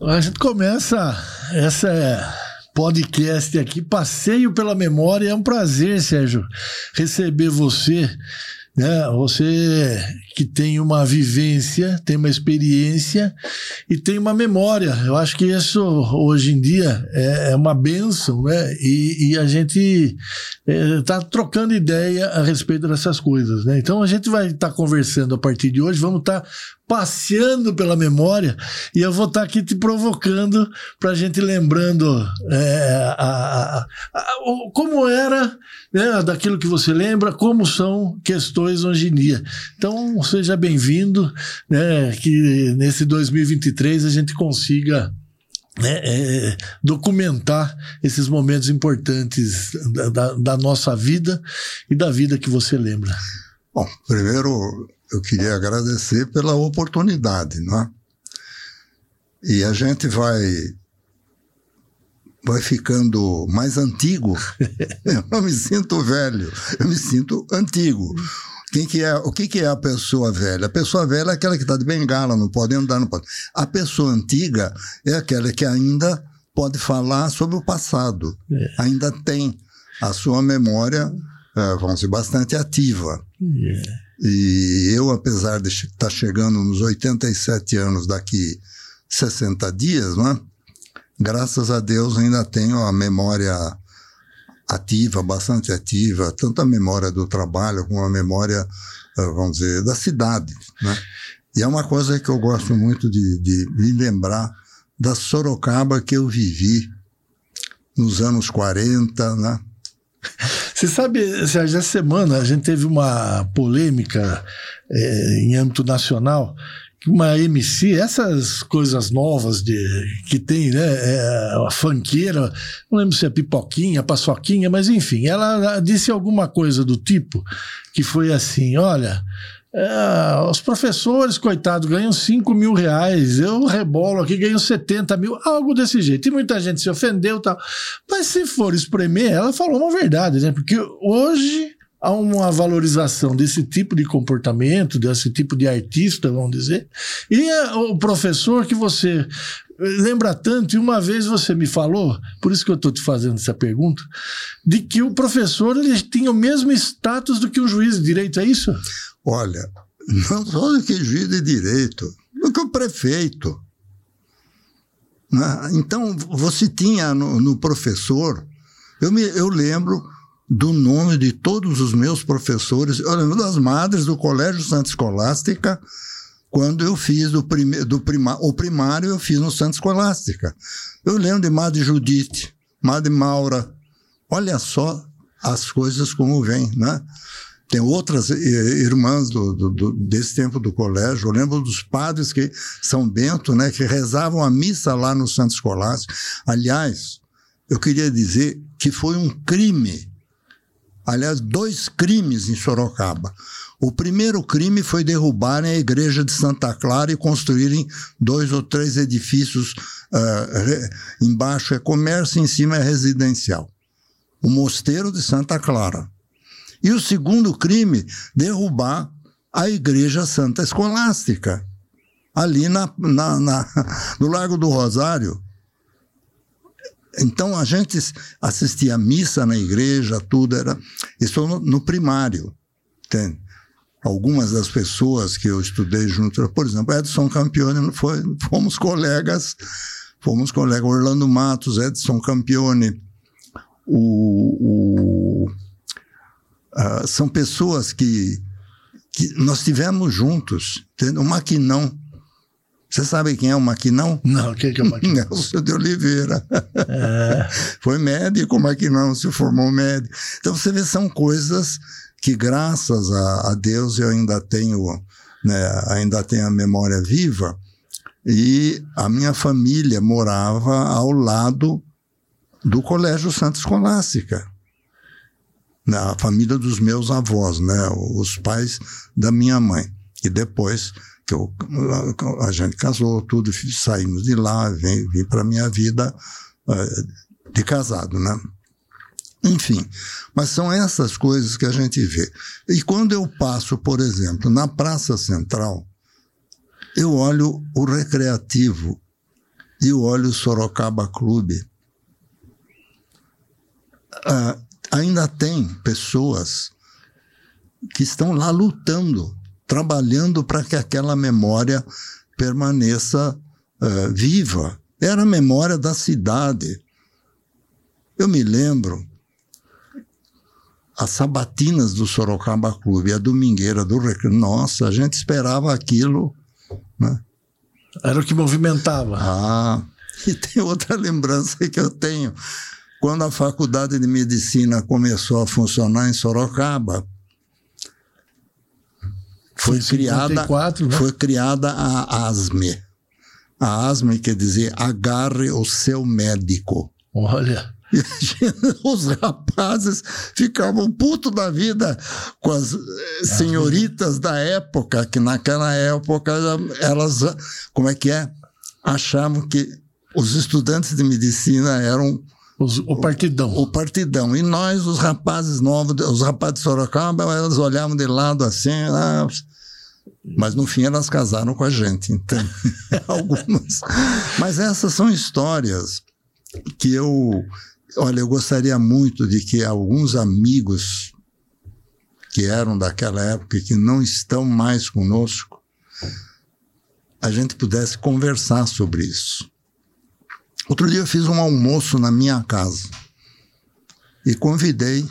A gente começa essa podcast aqui, Passeio pela Memória. É um prazer, Sérgio, receber você né? Você que tem uma vivência, tem uma experiência e tem uma memória. Eu acho que isso hoje em dia é, é uma benção, né? E, e a gente está é, trocando ideia a respeito dessas coisas, né? Então a gente vai estar tá conversando a partir de hoje, vamos estar tá passeando pela memória e eu vou estar tá aqui te provocando para a gente lembrando é, a, a, a, como era né, daquilo que você lembra, como são questões hoje em dia. Então seja bem-vindo, né, que nesse 2023 a gente consiga né, é, documentar esses momentos importantes da, da, da nossa vida e da vida que você lembra. Bom, primeiro eu queria agradecer pela oportunidade, não é? E a gente vai vai ficando mais antigo. eu não me sinto velho, eu me sinto antigo. Quem que é, o que, que é a pessoa velha? A pessoa velha é aquela que está de bengala, não pode andar, não pode. A pessoa antiga é aquela que ainda pode falar sobre o passado, é. ainda tem a sua memória, é, vamos dizer, bastante ativa. É. E eu, apesar de estar chegando nos 87 anos daqui 60 dias, né? graças a Deus ainda tenho a memória ativa, bastante ativa, tanto a memória do trabalho como a memória, eh, vamos dizer, da cidade. Né? E é uma coisa que eu gosto muito de, de me lembrar da Sorocaba que eu vivi nos anos 40, né? Você sabe, Sérgio, essa semana a gente teve uma polêmica é, em âmbito nacional uma MC, essas coisas novas de, que tem, né? É, a funkeira, não lembro se é pipoquinha, paçoquinha, mas enfim, ela disse alguma coisa do tipo que foi assim: olha, é, os professores, coitados, ganham 5 mil reais. Eu rebolo aqui, ganho 70 mil, algo desse jeito. E muita gente se ofendeu tal. Mas se for espremer, ela falou uma verdade, né? Porque hoje há uma valorização desse tipo de comportamento, desse tipo de artista, vamos dizer. E é o professor que você lembra tanto, e uma vez você me falou, por isso que eu estou te fazendo essa pergunta, de que o professor ele tinha o mesmo status do que o juiz de direito, é isso? Olha, não só do que juiz de direito, do que o prefeito. Né? Então, você tinha no, no professor, eu, me, eu lembro do nome de todos os meus professores, eu lembro das madres do Colégio Santa Escolástica, quando eu fiz o, prime, do prima, o primário, eu fiz no Santa Escolástica. Eu lembro de Madre Judite, Madre Maura. Olha só as coisas como vêm, né? Tem outras eh, irmãs do, do, desse tempo do colégio. Eu lembro dos padres que São Bento, né, que rezavam a missa lá no Santo Escolástico. Aliás, eu queria dizer que foi um crime. Aliás, dois crimes em Sorocaba. O primeiro crime foi derrubarem a igreja de Santa Clara e construírem dois ou três edifícios. Uh, embaixo é comércio, em cima é residencial. O mosteiro de Santa Clara e o segundo crime, derrubar a Igreja Santa Escolástica, ali na, na, na, no Largo do Rosário. Então a gente assistia missa na igreja, tudo era. Isso no, no primário. Entende? Algumas das pessoas que eu estudei junto, por exemplo, Edson Campione, foi, fomos colegas, fomos colegas, Orlando Matos, Edson Campione, o, o Uh, são pessoas que, que nós tivemos juntos. Entendeu? O Maquinão. Você sabe quem é o Maquinão? Não, quem é o Maquinão? Nelson de Oliveira. É. Foi médico, o Maquinão se formou médico. Então você vê, são coisas que graças a, a Deus eu ainda tenho, né, ainda tenho a memória viva. E a minha família morava ao lado do Colégio Santa Escolástica na família dos meus avós, né? Os pais da minha mãe. E depois que eu, a gente casou, tudo, saímos de lá, vim, vim para minha vida uh, de casado, né? Enfim, mas são essas coisas que a gente vê. E quando eu passo, por exemplo, na Praça Central, eu olho o recreativo e olho o Sorocaba Clube. Ah, ainda tem pessoas que estão lá lutando, trabalhando para que aquela memória permaneça uh, viva. Era a memória da cidade. Eu me lembro as sabatinas do Sorocaba Clube, a domingueira do Recreio. Nossa, a gente esperava aquilo. Né? Era o que movimentava. Ah, e tem outra lembrança que eu tenho. Quando a faculdade de medicina começou a funcionar em Sorocaba, foi, foi criada, né? foi criada a ASME. A ASME quer dizer agarre o seu médico. Olha. os rapazes ficavam puto da vida com as eh, senhoritas da época, que naquela época elas, como é que é? Achavam que os estudantes de medicina eram os, o partidão. O, o, partidão. E nós, os rapazes novos, os rapazes de Sorocaba, elas olhavam de lado assim, ah, mas no fim elas casaram com a gente, então, algumas. Mas essas são histórias que eu, olha, eu gostaria muito de que alguns amigos que eram daquela época e que não estão mais conosco, a gente pudesse conversar sobre isso. Outro dia eu fiz um almoço na minha casa e convidei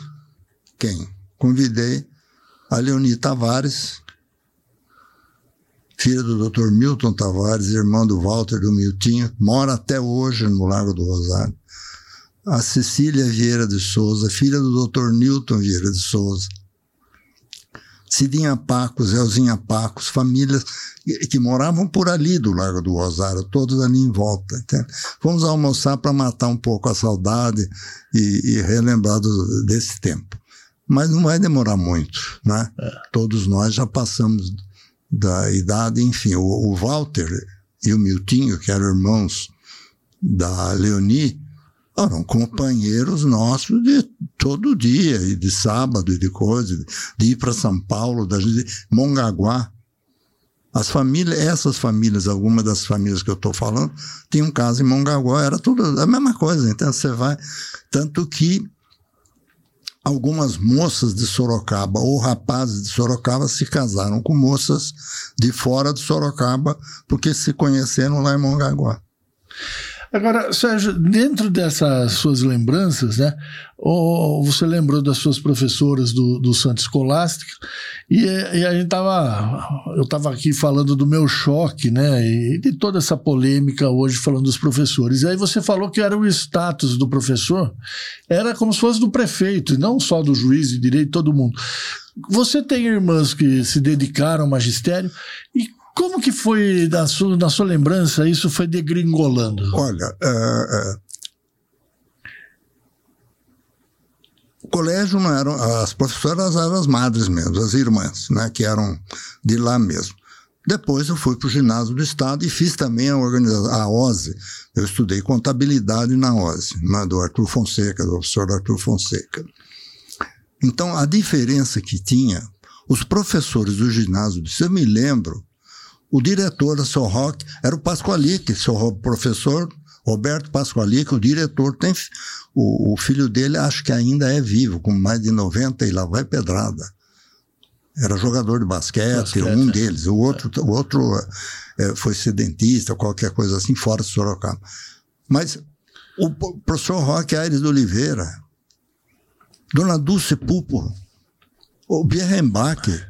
quem? Convidei a Leoni Tavares, filha do Dr. Milton Tavares, irmã do Walter do Miltinho, mora até hoje no Lago do Rosário. A Cecília Vieira de Souza, filha do Dr. Newton Vieira de Souza. Cidinha Pacos, Elzinha Pacos, famílias que moravam por ali do Lago do Rosário, todos ali em volta. Entende? Fomos almoçar para matar um pouco a saudade e, e relembrar do, desse tempo. Mas não vai demorar muito, né? É. Todos nós já passamos da idade, enfim, o, o Walter e o Miltinho, que eram irmãos da Leoni, eram companheiros nossos de todo dia, e de sábado, e de coisa, de ir para São Paulo, da Mongaguá. As famílias, essas famílias, algumas das famílias que eu estou falando, tinham casa em Mongaguá, era tudo a mesma coisa. Então você vai. Tanto que algumas moças de Sorocaba ou rapazes de Sorocaba se casaram com moças de fora de Sorocaba porque se conheceram lá em Mongaguá. Agora, Sérgio, dentro dessas suas lembranças, né, você lembrou das suas professoras do, do Santo Escolástico, e, e, a gente estava, eu estava aqui falando do meu choque, né, e de toda essa polêmica hoje falando dos professores. E aí você falou que era o status do professor, era como se fosse do prefeito, e não só do juiz de direito, todo mundo. Você tem irmãs que se dedicaram ao magistério, e como que foi, na sua, na sua lembrança, isso foi degringolando? Olha, uh, uh, o colégio não eram, as professoras eram as madres mesmo, as irmãs, né, que eram de lá mesmo. Depois eu fui para o ginásio do Estado e fiz também a organização, a OSE. Eu estudei contabilidade na OSE, né, do Arthur Fonseca, do professor Arthur Fonseca. Então, a diferença que tinha, os professores do ginásio, se eu me lembro, o diretor da São Roque era o Pasqualique, seu professor Roberto Pasqualique, o diretor. Tem, o, o, filho dele acho que ainda é vivo, com mais de 90 e lá vai pedrada. Era jogador de basquete, basquete um é. deles. O outro, o outro é, foi sedentista, qualquer coisa assim, fora de Sorocaba. Mas o professor Roque Aires de Oliveira, Dona Dulce Pupo, o Bierrenbach,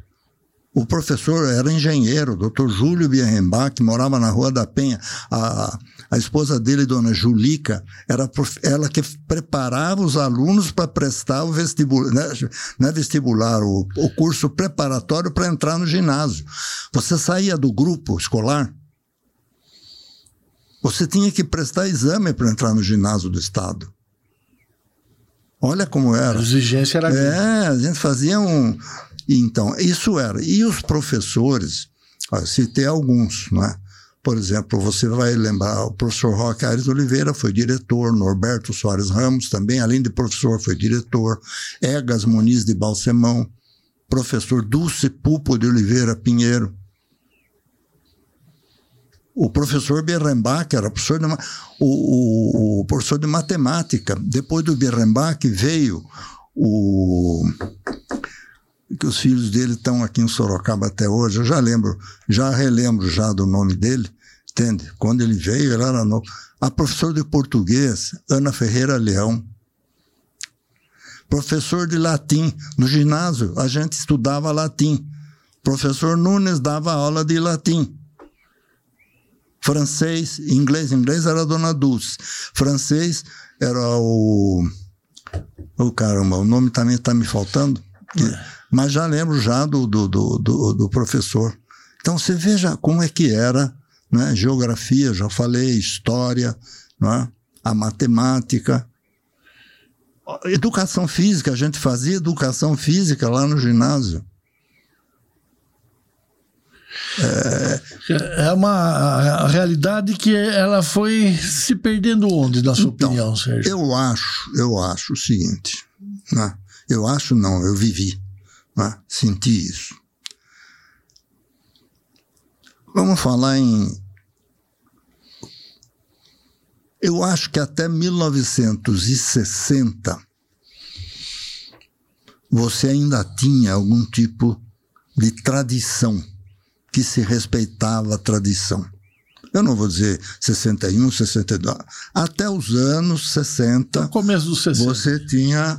o professor era engenheiro, doutor Júlio Bierrenbach, que morava na Rua da Penha. A, a esposa dele, dona Julica, era ela que preparava os alunos para prestar o vestibular, né, não é vestibular, o, o curso preparatório para entrar no ginásio. Você saía do grupo escolar, você tinha que prestar exame para entrar no ginásio do Estado. Olha como era. A exigência era. É, a gente fazia um, então, isso era. E os professores, ó, citei alguns, não é? Por exemplo, você vai lembrar, o professor Roque Aires Oliveira foi diretor, Norberto Soares Ramos também, além de professor, foi diretor, Egas Muniz de Balsemão, professor Dulce Pupo de Oliveira Pinheiro. o professor Berrembach era professor de, o, o, o, professor de matemática. Depois do Berrembach veio o que os filhos dele estão aqui em Sorocaba até hoje. Eu já lembro, já relembro já do nome dele, entende? Quando ele veio, ele era novo. A professora de português, Ana Ferreira Leão. Professor de latim. No ginásio, a gente estudava latim. Professor Nunes dava aula de latim. Francês, inglês, inglês era a Dona Dulce. Francês era o. Oh, caramba, o nome também está me faltando. É. Mas já lembro já do, do, do, do, do professor. Então você veja como é que era né? geografia, já falei, história, né? a matemática. Educação física, a gente fazia educação física lá no ginásio. É, é uma realidade que ela foi se perdendo onde, na sua então, opinião, Sérgio? Eu acho, eu acho o seguinte, né? eu acho não, eu vivi, né? senti isso. Vamos falar em. Eu acho que até 1960 você ainda tinha algum tipo de tradição que se respeitava a tradição. Eu não vou dizer 61, 62. Até os anos 60. No começo dos 60. Você tinha,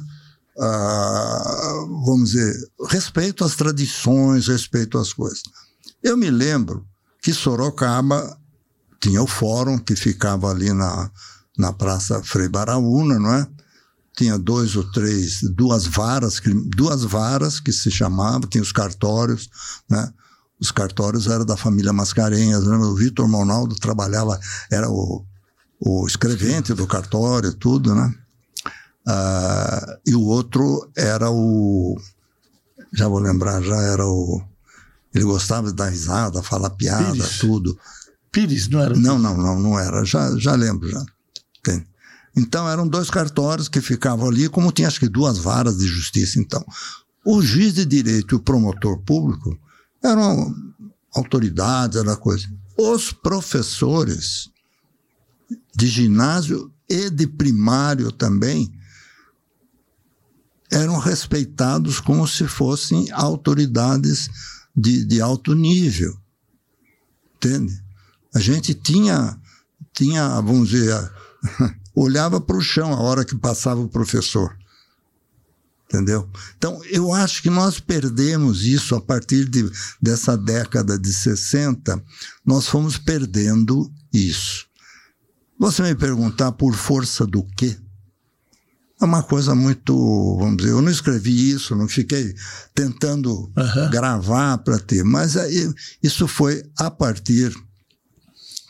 ah, vamos dizer, respeito às tradições, respeito às coisas. Eu me lembro que Sorocaba tinha o fórum que ficava ali na, na Praça Frei Baraúna, não é? Tinha dois ou três, duas varas, duas varas que se chamavam, tinha os cartórios, né? Os cartórios eram da família Mascarenhas, né? o Vitor Monaldo trabalhava, era o, o escrevente do cartório, tudo, né? Ah, e o outro era o. Já vou lembrar, já era o. Ele gostava de dar risada, falar piada, Pires. tudo. Pires, não era? Não, não, não, não era. Já, já lembro, já. Entende? Então eram dois cartórios que ficavam ali, como tinha acho que duas varas de justiça. Então, o juiz de direito e o promotor público eram autoridades, era coisa. Os professores de ginásio e de primário também eram respeitados como se fossem autoridades de, de alto nível. Entende? A gente tinha, tinha vamos dizer, olhava para o chão a hora que passava o professor entendeu? Então, eu acho que nós perdemos isso a partir de, dessa década de 60, nós fomos perdendo isso. Você me perguntar por força do quê? É uma coisa muito, vamos dizer, eu não escrevi isso, não fiquei tentando uhum. gravar para ter, mas aí, isso foi a partir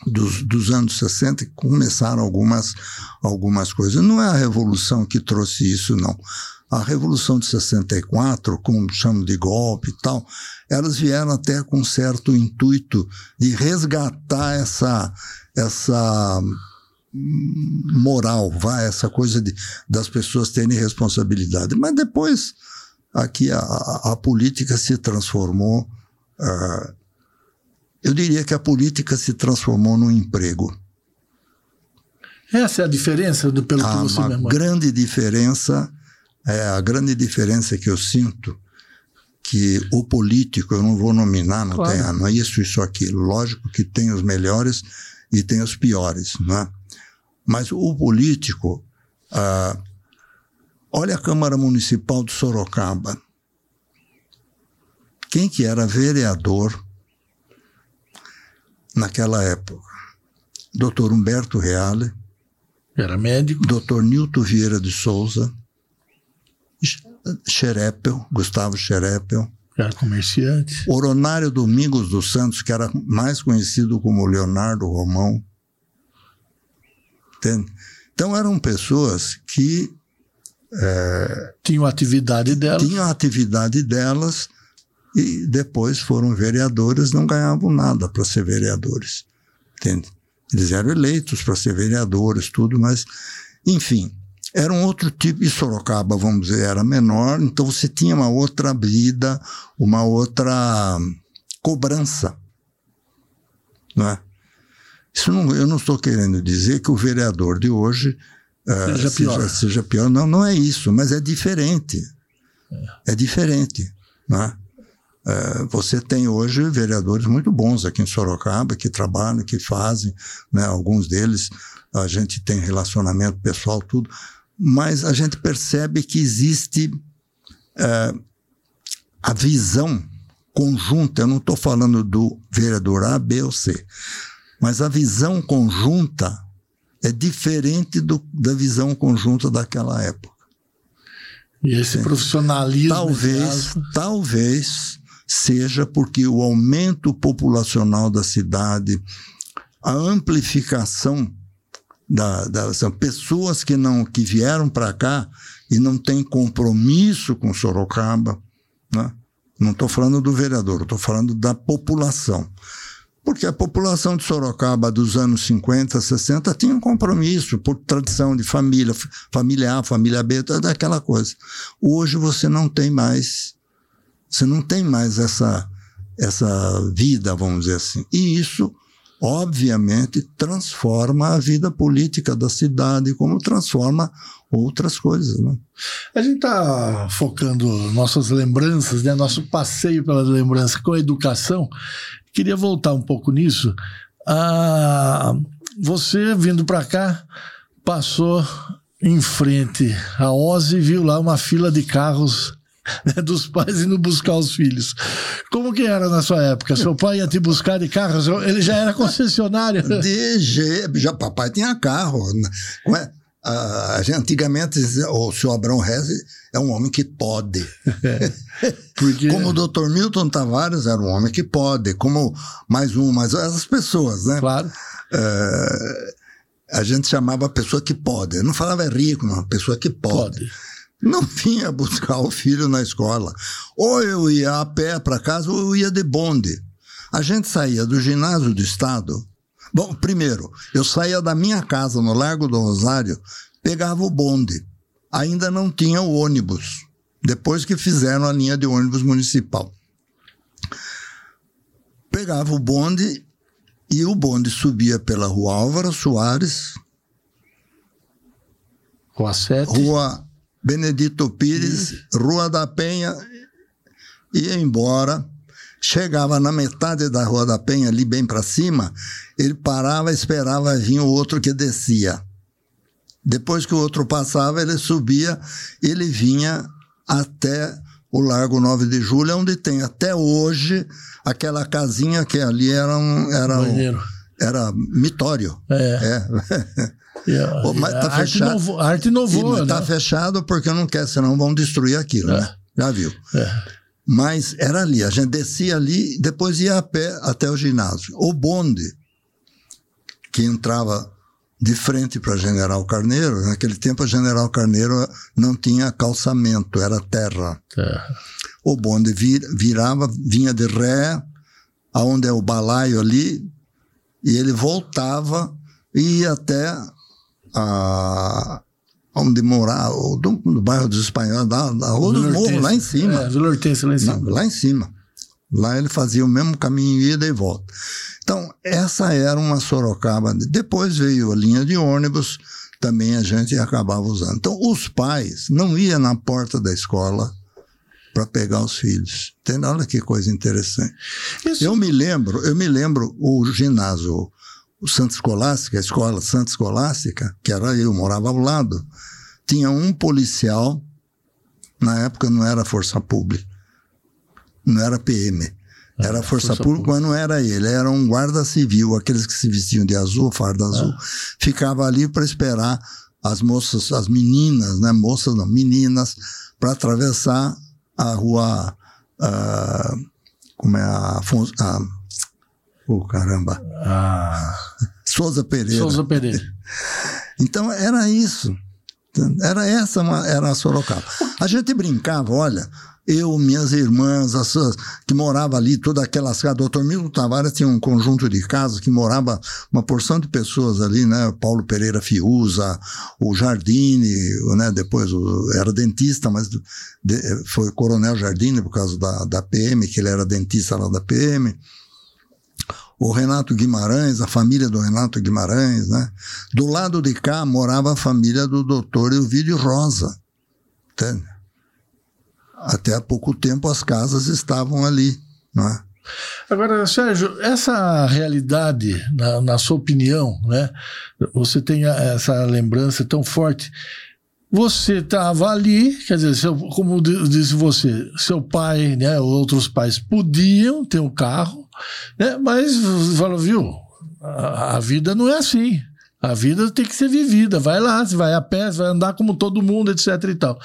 dos, dos, anos 60 que começaram algumas, algumas coisas. Não é a revolução que trouxe isso, não a Revolução de 64, como chamam de golpe e tal, elas vieram até com certo intuito de resgatar essa, essa moral, vai, essa coisa de, das pessoas terem responsabilidade. Mas depois, aqui a, a, a política se transformou. Uh, eu diria que a política se transformou num emprego. Essa é a diferença do pelo que você Uma grande diferença é a grande diferença que eu sinto que o político, eu não vou nominar, não, claro. tem, ah, não é isso, isso, aquilo. Lógico que tem os melhores e tem os piores, não é? Mas o político, ah, olha a Câmara Municipal de Sorocaba. Quem que era vereador naquela época? Doutor Humberto Reale. Era médico. Doutor Nilton Vieira de Souza Xerépel, Gustavo Xerépel. Era comerciante. Oronário Domingos dos Santos, que era mais conhecido como Leonardo Romão. Entende? Então eram pessoas que. É, tinham atividade delas. Tinham a atividade delas e depois foram vereadores, não ganhavam nada para ser vereadores. Entende? Eles eram eleitos para ser vereadores, tudo, mas, enfim, era um outro tipo, e Sorocaba, vamos dizer, era menor, então você tinha uma outra vida, uma outra cobrança. Não é? Isso não, eu não estou querendo dizer que o vereador de hoje uh, seja, pior. Seja, seja, pior. Não, não é isso, mas é diferente. É, é diferente. Né? Uh, você tem hoje vereadores muito bons aqui em Sorocaba que trabalham, que fazem, né? alguns deles a gente tem relacionamento pessoal, tudo, mas a gente percebe que existe uh, a visão conjunta, eu não estou falando do vereador A, B ou C, mas a visão conjunta é diferente do, da visão conjunta daquela época. E esse profissionalismo. Talvez, talvez seja porque o aumento populacional da cidade, a amplificação da, da são pessoas que não que vieram para cá e não têm compromisso com Sorocaba, né? Não estou falando do vereador, estou falando da população. Porque a população de Sorocaba dos anos 50, 60 tinha um compromisso por tradição de família, família A, família B, toda aquela coisa. Hoje você não tem mais, você não tem mais essa, essa vida, vamos dizer assim. E isso obviamente transforma a vida política da cidade, como transforma outras coisas. Né? A gente está focando nossas lembranças, né? nosso passeio pelas lembranças com a educação. Queria voltar um pouco nisso. Ah, você vindo para cá passou em frente a Oz e viu lá uma fila de carros né, dos pais indo buscar os filhos. Como que era na sua época? Seu pai ia te buscar de carro? Ele já era concessionário? De jeito, papai tinha carro. A gente, antigamente, o senhor Abrão Reze é um homem que pode. Porque... Como o doutor Milton Tavares era um homem que pode, como mais um, mais essas pessoas, né? Claro. É, a gente chamava a pessoa que pode. Eu não falava é rico, não, pessoa que pode. pode não vinha buscar o filho na escola. Ou eu ia a pé para casa ou eu ia de bonde. A gente saía do ginásio do Estado. Bom, primeiro, eu saía da minha casa no Largo do Rosário, pegava o bonde. Ainda não tinha o ônibus, depois que fizeram a linha de ônibus municipal. Pegava o bonde e o bonde subia pela Rua Álvaro Soares, Rua 7. Rua Benedito Pires, Rua da Penha, ia embora. Chegava na metade da Rua da Penha, ali bem para cima, ele parava, esperava vir o outro que descia. Depois que o outro passava, ele subia, ele vinha até o Largo 9 de Julho, onde tem até hoje aquela casinha que ali era um. Era, um, era mitório. É. é. Yeah, mas tá arte fechado. Novo, arte inovou, Sim, Tá fechado porque não quer, senão vão destruir aquilo, é. né? Já viu. É. Mas era ali, a gente descia ali, depois ia a pé até o ginásio. O bonde, que entrava de frente para General Carneiro, naquele tempo a General Carneiro não tinha calçamento, era terra. terra. O bonde vir, virava, vinha de ré, aonde é o balaio ali, e ele voltava e ia até a, onde morar, do, no bairro dos espanhóis, da, da Rua do Morro, lá em cima. É, Vila Hortência, lá em cima. Não, lá em cima. Lá ele fazia o mesmo caminho, ida e volta. Então, essa era uma Sorocaba. Depois veio a linha de ônibus, também a gente acabava usando. Então, os pais não iam na porta da escola para pegar os filhos. Tem olha que coisa interessante. Isso. Eu me lembro, eu me lembro o ginásio o Santa Escolástica, a escola Santa Escolástica, que era eu, morava ao lado, tinha um policial, na época não era Força Pública, não era PM, ah, era Força, Força Pública, Pública, mas não era ele, era um guarda civil, aqueles que se vestiam de azul, farda azul, ah. ficava ali para esperar as moças, as meninas, né, moças não, meninas, para atravessar a rua, uh, como é a, a Oh, caramba. Ah. Souza Pereira. Souza Pereira. Então era isso. Era essa era a Sorocaba. A gente brincava, olha, eu, minhas irmãs, as que moravam ali, todas aquelas casas. Doutor Milton Tavares tinha um conjunto de casas que morava uma porção de pessoas ali, né? Paulo Pereira Fiuza, o Jardine, né? Depois o, era dentista, mas de, foi Coronel Jardine por causa da, da PM, que ele era dentista lá da PM o Renato Guimarães, a família do Renato Guimarães, né? Do lado de cá morava a família do doutor Elvídio Rosa, entende? Até há pouco tempo as casas estavam ali, não é? Agora, Sérgio, essa realidade, na, na sua opinião, né? Você tem essa lembrança tão forte. Você estava ali, quer dizer, seu, como disse você, seu pai, né, outros pais podiam ter um carro, né, mas falou, viu, a, a vida não é assim. A vida tem que ser vivida. Vai lá, você vai a pé, você vai andar como todo mundo, etc e tal.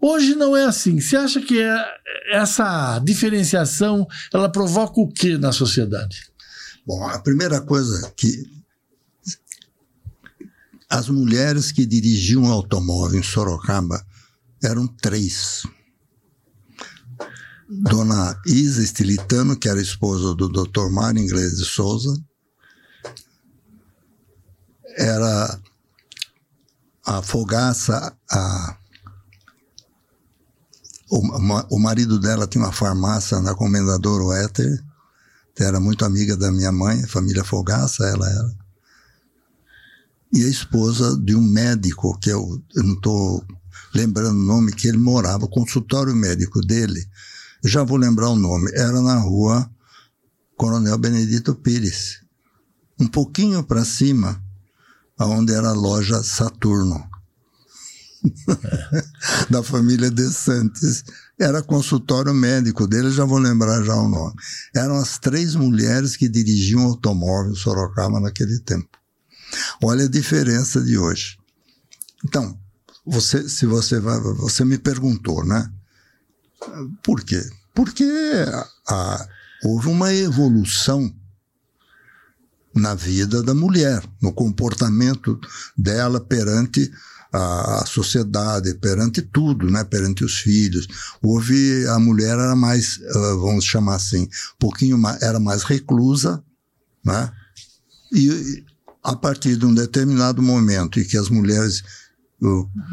Hoje não é assim. Você acha que é, essa diferenciação ela provoca o que na sociedade? Bom, a primeira coisa que as mulheres que dirigiam automóvel em Sorocaba eram três. Dona Isa Estilitano, que era esposa do Dr. Mário Inglês de Souza, era a Fogaça, a, o, o marido dela tinha uma farmácia na Comendador Éter, era muito amiga da minha mãe, família Fogaça, ela era. E a esposa de um médico, que eu, eu não estou lembrando o nome, que ele morava, o consultório médico dele, já vou lembrar o nome, era na rua Coronel Benedito Pires. Um pouquinho para cima, onde era a loja Saturno, da família De Santos. Era consultório médico dele, já vou lembrar já o nome. Eram as três mulheres que dirigiam o automóvel Sorocaba naquele tempo. Olha a diferença de hoje. Então, você, se você vai, você me perguntou, né? Por quê? Porque a, houve uma evolução na vida da mulher, no comportamento dela perante a, sociedade, perante tudo, né? perante os filhos. Houve, a mulher era mais, uh, vamos chamar assim, pouquinho mais, era mais reclusa, né? E a partir de um determinado momento em que as mulheres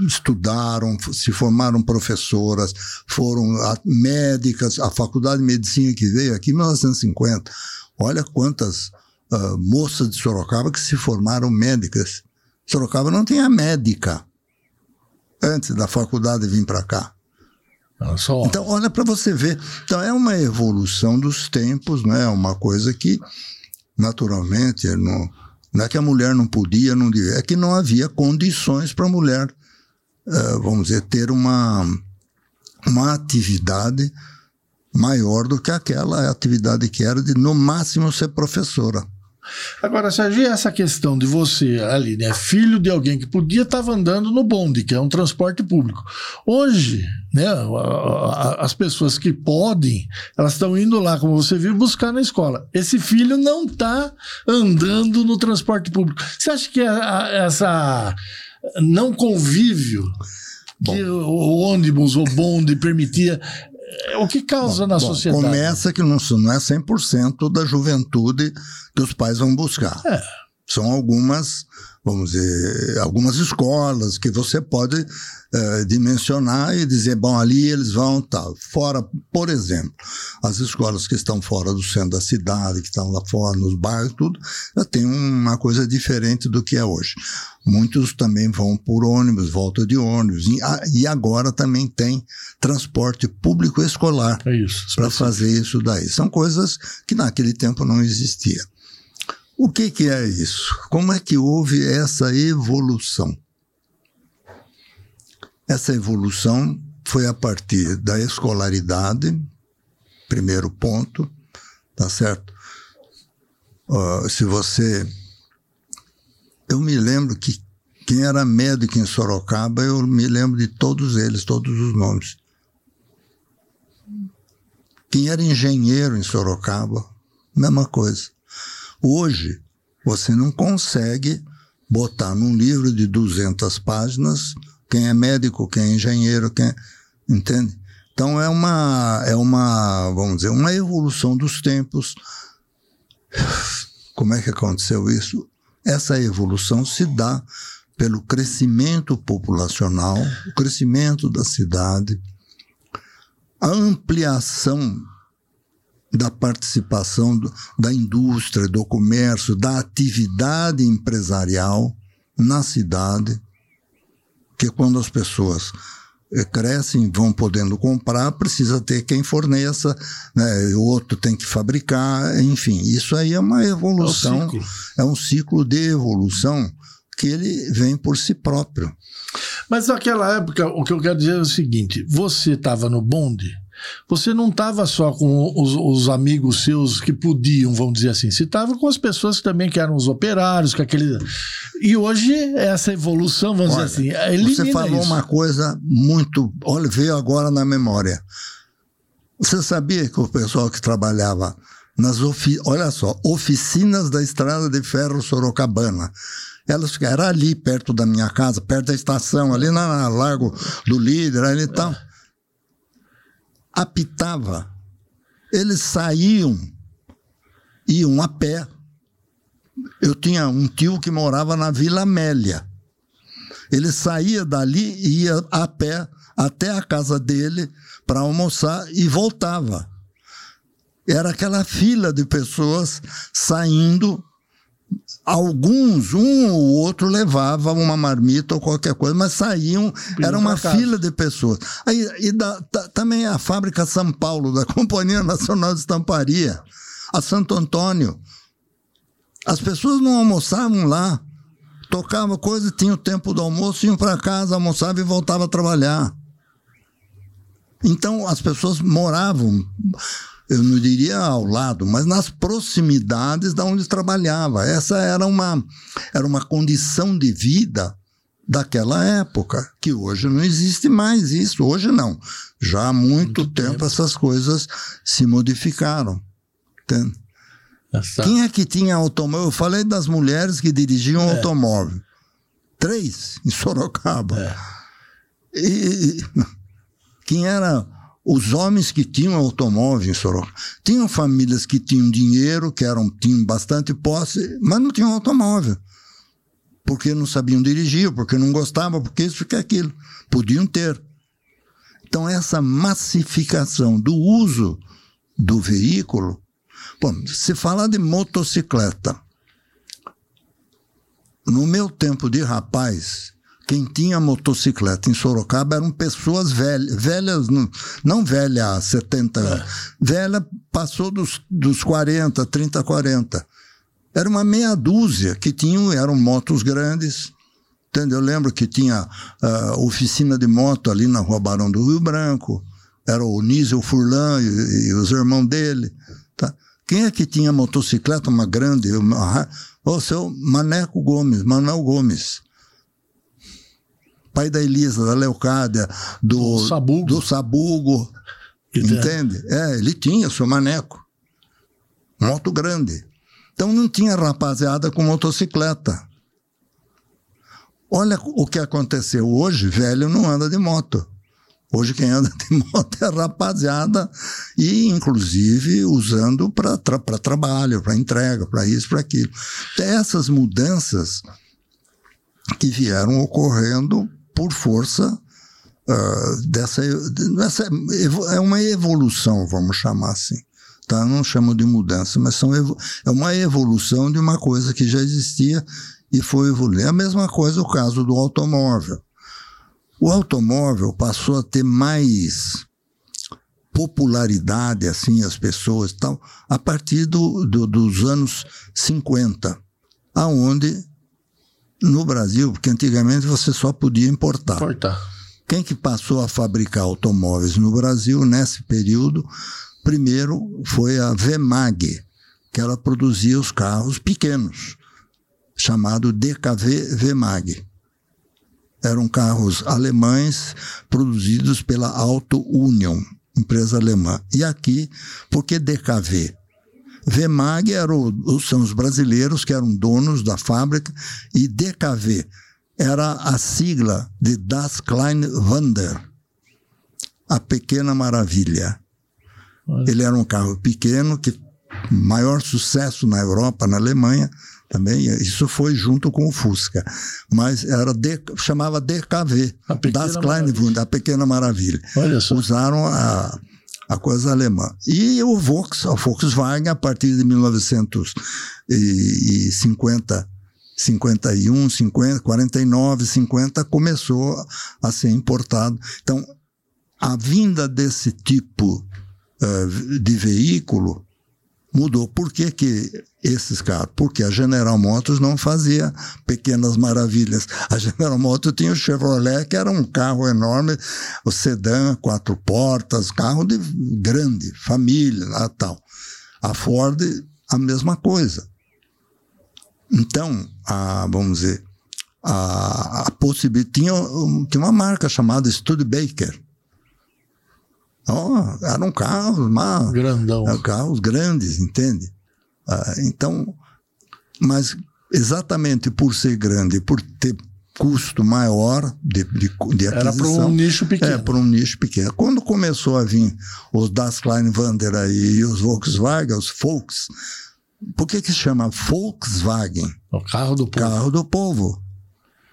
estudaram, se formaram professoras, foram médicas, a faculdade de medicina que veio aqui em 1950, olha quantas uh, moças de Sorocaba que se formaram médicas. Sorocaba não tinha médica antes da faculdade vir para cá. Então, olha para você ver. Então, é uma evolução dos tempos, não é uma coisa que, naturalmente, não, não é que a mulher não podia, não devia, é que não havia condições para a mulher, uh, vamos dizer, ter uma, uma atividade maior do que aquela atividade que era de, no máximo, ser professora. Agora, Sérgio, essa questão de você ali, né, filho de alguém que podia estava andando no bonde, que é um transporte público. Hoje, né, as pessoas que podem, elas estão indo lá, como você viu, buscar na escola. Esse filho não está andando no transporte público. Você acha que essa não convívio que Bom. o ônibus, o bonde permitia é, o que causa bom, na bom, sociedade? Começa que não, não é 100% da juventude que os pais vão buscar. É. São algumas, vamos dizer, algumas escolas que você pode é, dimensionar e dizer, bom, ali eles vão tal. Fora, por exemplo, as escolas que estão fora do centro da cidade, que estão lá fora, nos bairros, tudo, já tem uma coisa diferente do que é hoje. Muitos também vão por ônibus, volta de ônibus. E agora também tem transporte público escolar é para fazer isso daí. São coisas que naquele tempo não existia. O que, que é isso? Como é que houve essa evolução? Essa evolução foi a partir da escolaridade, primeiro ponto, tá certo? Uh, se você. Eu me lembro que quem era médico em Sorocaba, eu me lembro de todos eles, todos os nomes. Quem era engenheiro em Sorocaba, mesma coisa. Hoje, você não consegue botar num livro de 200 páginas quem é médico, quem é engenheiro, quem é, entende? Então é uma é uma, vamos dizer, uma evolução dos tempos. Como é que aconteceu isso? Essa evolução se dá pelo crescimento populacional, o crescimento da cidade, a ampliação da participação do, da indústria, do comércio, da atividade empresarial na cidade, que quando as pessoas eh, crescem, vão podendo comprar, precisa ter quem forneça, né? o outro tem que fabricar, enfim, isso aí é uma evolução, é um ciclo, é um ciclo de evolução que ele vem por si próprio. Mas naquela época, o que eu quero dizer é o seguinte: você estava no bonde, você não estava só com os, os, amigos seus que podiam, vamos dizer assim, você estava com as pessoas que também que eram os operários, com aquele. E hoje essa evolução, vamos olha, dizer assim, Você falou isso. uma coisa muito. Olha, veio agora na memória. Você sabia que o pessoal que trabalhava nas ofi... olha só, oficinas da Estrada de Ferro Sorocabana elas eram ali perto da minha casa, perto da estação, ali na, na Largo do Líder, ali e tal. Apitava. Eles saíam, iam a pé. Eu tinha um tio que morava na Vila Amélia. Ele saía dali e ia a pé até a casa dele para almoçar e voltava. Era aquela fila de pessoas saindo alguns, um ou outro levava uma marmita ou qualquer coisa, mas saíam, era uma fila de pessoas. Aí, e da, também a fábrica São Paulo, da Companhia Nacional de Estamparia, a Santo Antônio. As pessoas não almoçavam lá, tocavam coisa, tinham o tempo do almoço, iam para casa, almoçavam e voltavam a trabalhar. Então as pessoas moravam eu não diria ao lado, mas nas proximidades da onde trabalhava. Essa era uma, era uma condição de vida daquela época, que hoje não existe mais isso. Hoje não. Já há muito, muito tempo, tempo, essas coisas se modificaram. Entende? Essa... Quem é que tinha automóvel? Eu falei das mulheres que dirigiam é. automóvel. Três em Sorocaba. É. E quem era os homens que tinham automóvel em Sorocaba. Tinham famílias que tinham dinheiro, que eram, tinham bastante posse, mas não tinham automóvel. Porque não sabiam dirigir, porque não gostavam, porque isso, porque aquilo. Podiam ter. Então, essa massificação do uso do veículo. Bom, se falar de motocicleta, no meu tempo de rapaz, quem tinha motocicleta em Sorocaba eram pessoas velhas, velhas, não, não velha 70 anos, é. velha passou dos, dos 40, 30, 40. Era uma meia dúzia que tinham, eram motos grandes, entendeu? Eu lembro que tinha uh, oficina de moto ali na Rua Barão do Rio Branco, era o Nísio Furlan e, e, os irmãos dele, tá? Quem é que tinha motocicleta, uma grande? O seu Maneco Gomes, Manuel Gomes pai da Elisa, da Leocádia, do, do Sabugo. Do Sabugo entende? É, ele tinha seu maneco. Moto grande. Então não tinha rapaziada com motocicleta. Olha o que aconteceu. Hoje, velho não anda de moto. Hoje quem anda de moto é rapaziada e inclusive usando para tra trabalho, para entrega, para isso, para aquilo. Então, essas mudanças que vieram ocorrendo por força uh, dessa, dessa. É uma evolução, vamos chamar assim. Tá? Não chamo de mudança, mas são, é uma evolução de uma coisa que já existia e foi evoluindo. É a mesma coisa o caso do automóvel. O automóvel passou a ter mais popularidade, assim, as pessoas tal, a partir do, do, dos anos 50, aonde no Brasil, porque antigamente você só podia importar. Importar. Quem que passou a fabricar automóveis no Brasil nesse período? Primeiro foi a Vemag, que ela produzia os carros pequenos, chamado DKV Vemag. Eram carros alemães produzidos pela Auto Union, empresa alemã. E aqui, por que DKV? VMAG era o, são os brasileiros que eram donos da fábrica e DKV era a sigla de Das Kleine Wunder, a pequena maravilha. Ele era um carro pequeno que maior sucesso na Europa, na Alemanha também. Isso foi junto com o Fusca, mas era de, chamava DKV, Das Kleine Wunder, a pequena maravilha. Usaram a a coisa alemã. E o Volks, a Volkswagen, a partir de 1950, 51, 50, 49, 50, começou a ser importado. Então, a vinda desse tipo uh, de veículo mudou. Por que, que esses carros? Porque a General Motors não fazia pequenas maravilhas. A General Motors tinha o Chevrolet, que era um carro enorme, o sedã, quatro portas, carro de grande, família, lá, tal. A Ford, a mesma coisa. Então, a, vamos dizer, a, a possibilidade. Tinha, tinha uma marca chamada Studebaker. Oh, eram carros, mas, Grandão. Eram carros grandes, entende? Ah, então, mas exatamente por ser grande, por ter custo maior de, de, de aquisição. Era para um nicho pequeno. É, para um nicho pequeno. Quando começou a vir os Das Kleinwander aí e os Volkswagen, os Volks, por que que chama Volkswagen? O carro do povo. Carro do povo.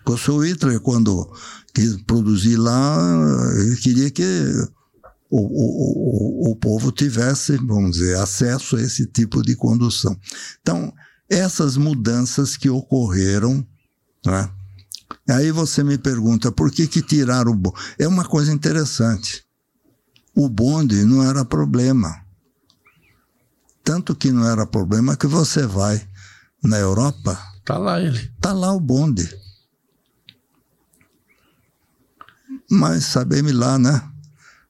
O seu Hitler, quando quis produzir lá, ele queria que o, o, o, o povo tivesse, vamos dizer, acesso a esse tipo de condução. Então, essas mudanças que ocorreram, né? Aí você me pergunta, por que que tiraram o bonde? É uma coisa interessante. O bonde não era problema. Tanto que não era problema que você vai na Europa. Tá lá ele. Tá lá o bonde. Mas sabemos lá, né?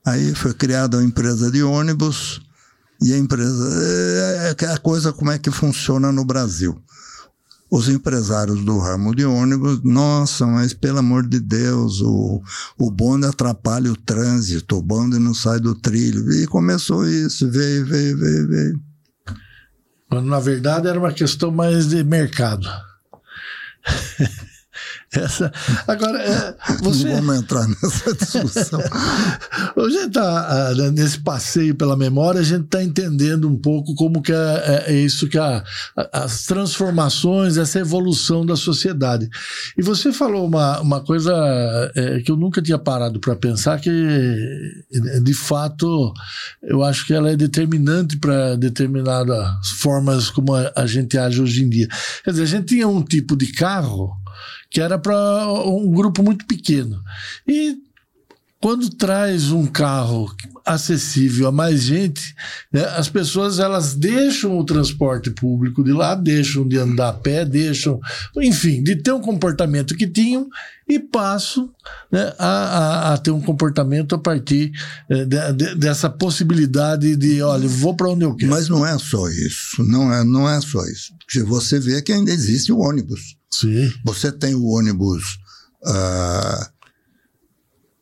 Aí foi criada uma empresa de ônibus e a empresa. É, é a coisa como é que funciona no Brasil. Os empresários do ramo de ônibus, nossa, mas pelo amor de Deus, o, o bonde atrapalha o trânsito, o bonde não sai do trilho. E começou isso, veio, veio, veio, veio. Quando na verdade era uma questão mais de mercado. Essa, agora, é, você... Não vamos entrar nessa discussão. Hoje está ah, nesse passeio pela memória, a gente está entendendo um pouco como que é, é, é isso que a, as transformações, essa evolução da sociedade. E você falou uma, uma coisa é, que eu nunca tinha parado para pensar, que de fato eu acho que ela é determinante para determinadas formas como a, a gente age hoje em dia. Quer dizer, a gente tinha um tipo de carro que era para um grupo muito pequeno. E quando traz um carro acessível a mais gente, né, as pessoas elas deixam o transporte público de lá, deixam de andar a pé, deixam, enfim, de ter um comportamento que tinham e passam né, a, a, a, ter um comportamento a partir é, de, de, dessa possibilidade de, olha, vou para onde eu quero. Mas não é só isso, não é, não é só isso. Você vê que ainda existe o ônibus. Sim. Você tem o ônibus uh,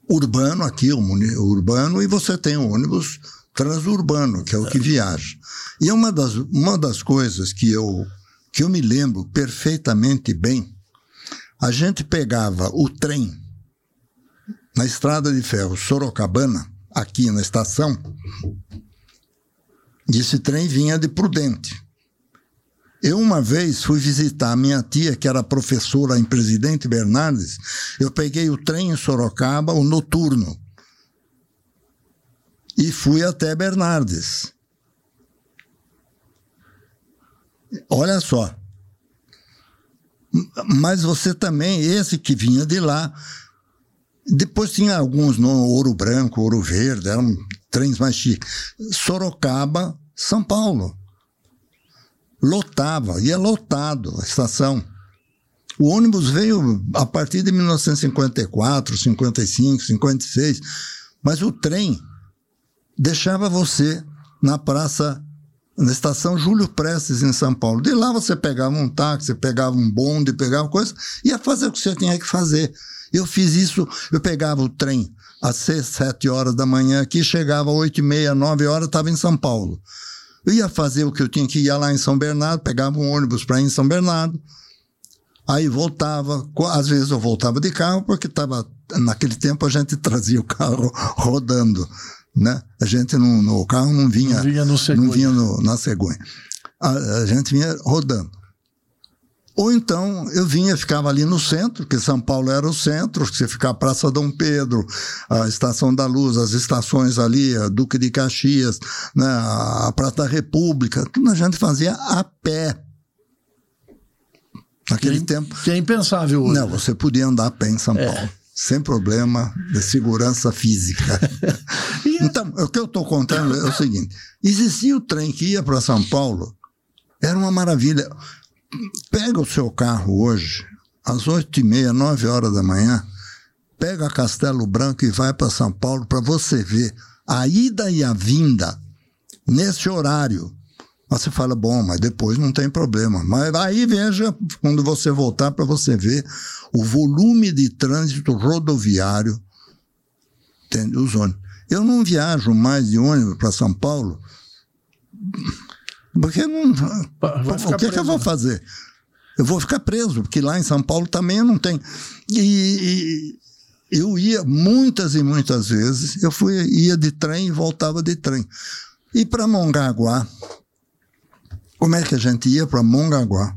urbano aqui, o urbano, e você tem o ônibus transurbano, que é o que viaja. E é uma das, uma das coisas que eu, que eu me lembro perfeitamente bem, a gente pegava o trem na estrada de ferro Sorocabana, aqui na estação, e esse trem vinha de Prudente. Eu uma vez fui visitar a minha tia, que era professora em Presidente Bernardes. Eu peguei o trem em Sorocaba, o noturno, e fui até Bernardes. Olha só. Mas você também, esse que vinha de lá, depois tinha alguns no Ouro Branco, Ouro Verde, eram trens mais chiques. Sorocaba, São Paulo lotava, ia lotado a estação. O ônibus veio a partir de 1954, 55, 56, mas o trem deixava você na praça, na estação Júlio Prestes, em São Paulo. De lá você pegava um táxi, pegava um bonde, pegava coisa, ia fazer o que você tinha que fazer. Eu fiz isso, eu pegava o trem às seis, sete horas da manhã aqui, chegava às oito e meia, nove horas, estava em São Paulo. Eu ia fazer o que eu tinha que ir lá em São Bernardo, pegava um ônibus para ir em São Bernardo, aí voltava. Às vezes eu voltava de carro, porque estava. Naquele tempo a gente trazia o carro rodando. Né? A gente não, no o carro não vinha, não vinha, no não vinha no, na cegonha. A, a gente vinha rodando. Ou então eu vinha, ficava ali no centro, que São Paulo era o centro, você ficava Praça Dom Pedro, a Estação da Luz, as estações ali, a Duque de Caxias, né, a Praça da República, tudo a gente fazia a pé. Naquele que, tempo. Que é impensável hoje. Não, você podia andar a pé em São Paulo. É. Sem problema de segurança física. então, o que eu estou contando é o seguinte: existia o trem que ia para São Paulo, era uma maravilha. Pega o seu carro hoje, às oito e meia, nove horas da manhã, pega Castelo Branco e vai para São Paulo para você ver a ida e a vinda nesse horário. Você fala, bom, mas depois não tem problema. Mas aí veja, quando você voltar, para você ver o volume de trânsito rodoviário dos ônibus. Eu não viajo mais de ônibus para São Paulo porque não. o que, que eu vou fazer? Eu vou ficar preso, porque lá em São Paulo também não tem. E, e eu ia muitas e muitas vezes, eu fui, ia de trem e voltava de trem. E para Mongaguá, como é que a gente ia para Mongaguá?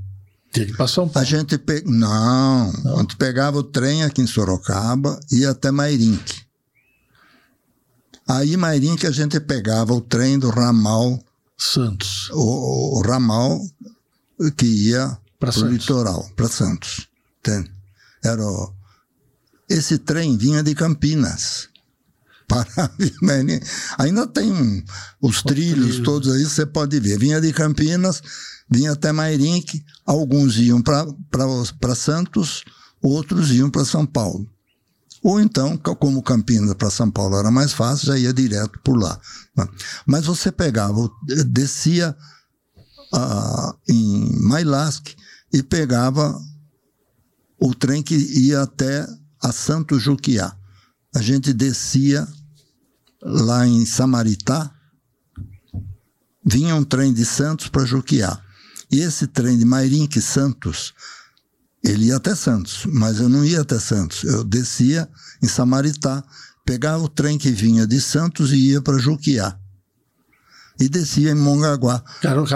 Tinha que passar um pouco. A gente pe... não, não, a gente pegava o trem aqui em Sorocaba e ia até Mairinque. Aí Mairinque a gente pegava o trem do ramal Santos. O, o ramal que ia para o litoral, para Santos. Entende? Era o, esse trem vinha de Campinas. Para, ainda tem os trilhos todos aí, você pode ver. Vinha de Campinas, vinha até Mairinque, alguns iam para Santos, outros iam para São Paulo. Ou então, como Campinas para São Paulo era mais fácil, já ia direto por lá. Né? Mas você pegava, descia uh, em Mailasc e pegava o trem que ia até a Santo Juquiá. A gente descia lá em Samaritá, vinha um trem de Santos para Juquiá. E esse trem de Mairinque Santos ele ia até Santos, mas eu não ia até Santos. Eu descia em Samaritá, pegava o trem que vinha de Santos e ia para Juquiá. E descia em Mongaguá.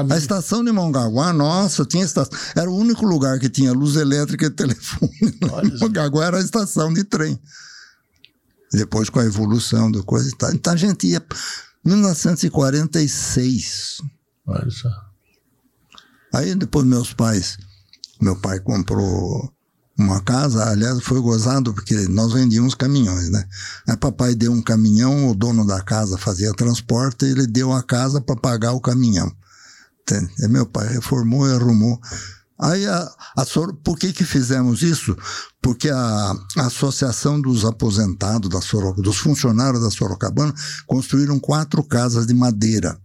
a estação de Mongaguá, nossa, tinha estação. Era o único lugar que tinha luz elétrica e telefone. Mongaguá era a estação de trem. Depois, com a evolução da coisa e tal. Então a gente ia. 1946. Olha só. Aí depois meus pais meu pai comprou uma casa, aliás, foi gozado porque nós vendíamos caminhões, né? Aí papai deu um caminhão, o dono da casa fazia transporte, ele deu a casa para pagar o caminhão. Entende? E meu pai reformou e arrumou. Aí, a, a, por que que fizemos isso? Porque a, a Associação dos Aposentados da Sorocabana, dos funcionários da Sorocabana, construíram quatro casas de madeira.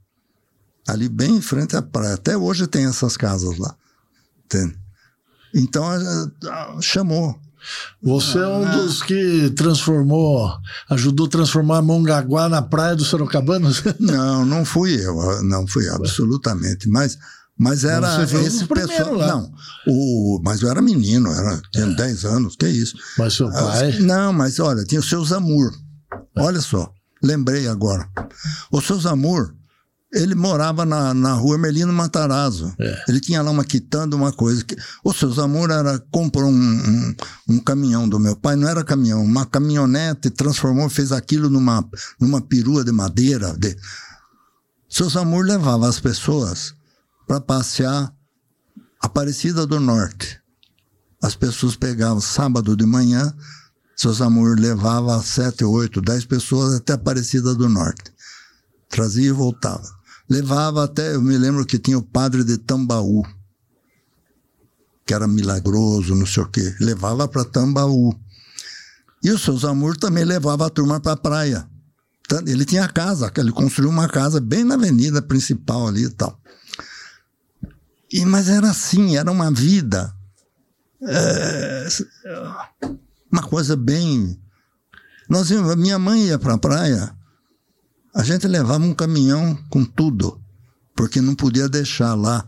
Ali bem em frente à praia. Até hoje tem essas casas lá. Entende? Então chamou. Você é um dos que transformou, ajudou a transformar Mongaguá na praia do Sorocabana? Não, não fui eu, não fui absolutamente. Mas, mas era esse pessoal. Não, o, mas eu era menino, era, tinha é. 10 anos, que isso. Mas seu pai? Não, mas olha, tinha o seu Zamur. Olha só, lembrei agora. O seu Zamur ele morava na, na rua Melino Matarazzo. É. Ele tinha lá uma quitanda, uma coisa. Que, o seu Zamor era, comprou um, um, um, caminhão do meu pai, não era caminhão, uma caminhonete, transformou, fez aquilo numa, numa perua de madeira. De... Seu Zamor levava as pessoas para passear Aparecida do Norte. As pessoas pegavam sábado de manhã, seu Zamor levava sete, oito, dez pessoas até Aparecida do Norte. Trazia e voltava levava até, eu me lembro que tinha o padre de Tambaú, que era milagroso, não sei o quê, levava para Tambaú. E o seu Zamur também levava a turma para a praia. Ele tinha casa, ele construiu uma casa bem na avenida principal ali e tal. E, mas era assim, era uma vida. É, uma coisa bem. Nós, minha mãe ia para a praia a gente levava um caminhão com tudo, porque não podia deixar lá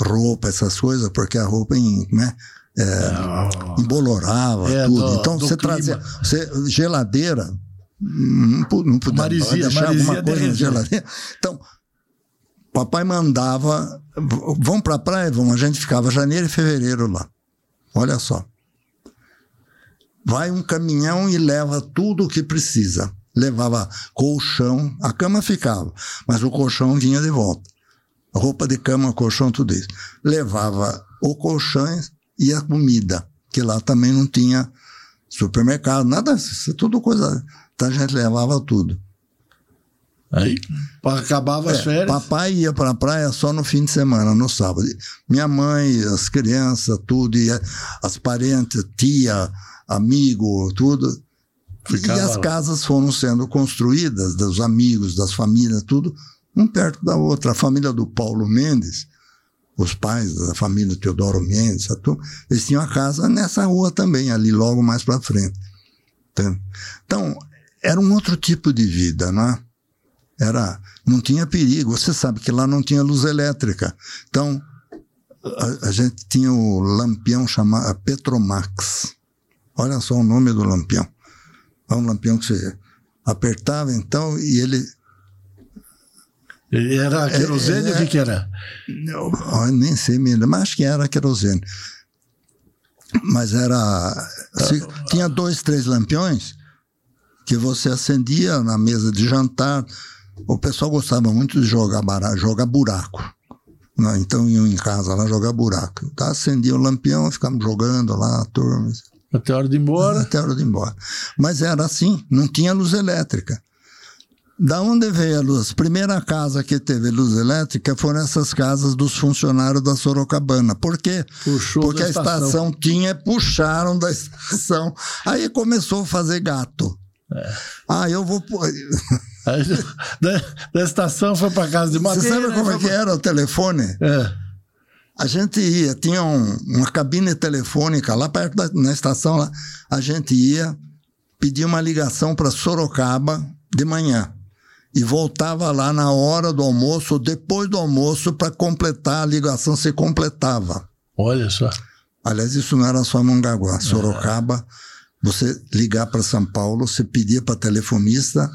roupa, essas coisas, porque a roupa né, é, embolorava é, tudo. Do, então do você clima. trazia você, geladeira, não, não podia marizia, deixar marizia alguma coisa na geladeira. Então, papai mandava, vão para a praia, vão, a gente ficava janeiro e fevereiro lá. Olha só. Vai um caminhão e leva tudo o que precisa. Levava colchão, a cama ficava, mas o colchão vinha de volta. Roupa de cama, colchão, tudo isso. Levava o colchão e a comida, que lá também não tinha supermercado, nada, tudo coisa. Então a gente levava tudo. Aí acabava as é, férias. Papai ia para a praia só no fim de semana, no sábado. Minha mãe, as crianças, tudo, e as parentes, tia, amigo, tudo. Ficava e as lá. casas foram sendo construídas, dos amigos, das famílias, tudo, um perto da outra. A família do Paulo Mendes, os pais da família Teodoro Mendes, eles tinham a casa nessa rua também, ali logo mais para frente. Então, era um outro tipo de vida, não é? Era, não tinha perigo. Você sabe que lá não tinha luz elétrica. Então, a, a gente tinha o lampião chamado Petromax. Olha só o nome do lampião. É um lampião que você apertava então e ele era querosene? É, é, o que, que era? Eu, nem sei mesmo, mas acho que era querosene. Mas era. Se, tinha dois, três lampiões que você acendia na mesa de jantar. O pessoal gostava muito de jogar, baralho, jogar buraco. Né? Então iam em casa lá jogar buraco. Tá, acendia o lampião, ficava jogando lá, turmas. Até a hora de ir embora? Até a hora de ir embora. Mas era assim, não tinha luz elétrica. Da onde veio a luz? Primeira casa que teve luz elétrica foram essas casas dos funcionários da Sorocabana. Por quê? Puxou Porque a estação. estação tinha, puxaram da estação. Aí começou a fazer gato. É. Ah, eu vou. Aí, da, da, estação foi para casa de madeira. Você sabe como é que era o telefone? É. A gente ia, tinha um, uma cabine telefônica lá perto da na estação, lá, a gente ia, pedia uma ligação para Sorocaba de manhã e voltava lá na hora do almoço ou depois do almoço para completar a ligação, se completava. Olha só. Aliás, isso não era só Mongaguá, Sorocaba. Você ligar para São Paulo, você pedia para telefonista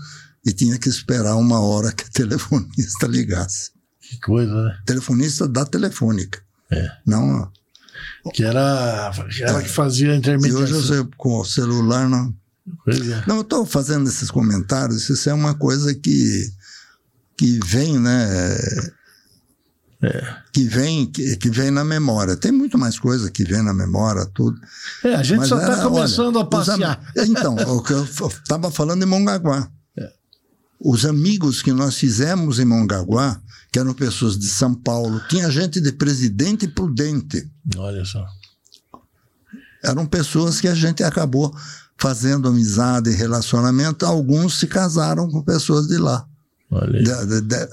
e tinha que esperar uma hora que o telefonista ligasse. Que coisa, né? Telefonista da telefônica. É. Não. Que era ela é. que fazia a intermediação. E hoje você, com o celular não é. Não, eu estou fazendo esses comentários, isso é uma coisa que, que vem, né? É. Que, vem, que, que, vem na memória. Tem muito mais coisa que vem na memória, tudo. É, a gente Mas só está começando olha, a passear. Então, o que eu estava falando em Mongaguá. Os amigos que nós fizemos em Mongaguá, que eram pessoas de São Paulo, tinha gente de Presidente Prudente. Olha só. Eram pessoas que a gente acabou fazendo amizade e relacionamento, alguns se casaram com pessoas de lá. Olha de, de, de,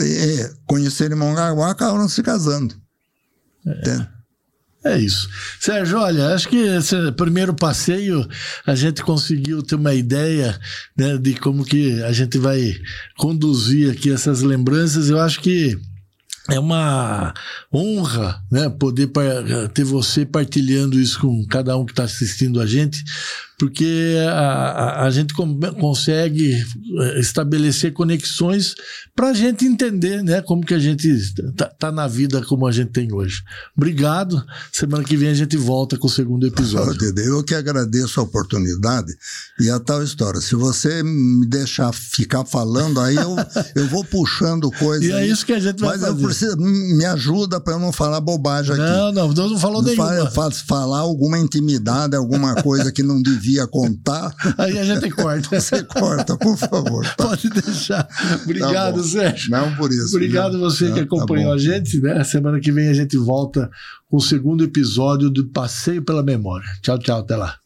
e, conheceram Mongaguá, acabaram se casando. É. É isso. Sérgio, olha, acho que esse primeiro passeio a gente conseguiu ter uma ideia né, de como que a gente vai conduzir aqui essas lembranças. Eu acho que é uma honra né, poder ter você partilhando isso com cada um que está assistindo a gente, porque a, a, a gente consegue eh, estabelecer conexões para a gente entender né, como que a gente está tá na vida como a gente tem hoje. Obrigado. Semana que vem a gente volta com o segundo episódio. Eu que agradeço a oportunidade e a tal história. Se você me deixar ficar falando, aí eu, eu vou puxando coisas. E é isso que a gente vai Mas fazer. eu preciso, me ajuda para eu não falar bobagem aqui. Não, não, Deus não falou não nenhuma. falar alguma intimidade, alguma coisa que não devia devia contar. Aí a gente corta. Você corta, por favor. Tá? Pode deixar. Obrigado, tá Sérgio. Não por isso. Obrigado você não, que tá acompanhou tá a gente. Né? Semana que vem a gente volta com o segundo episódio do Passeio pela Memória. Tchau, tchau. Até lá.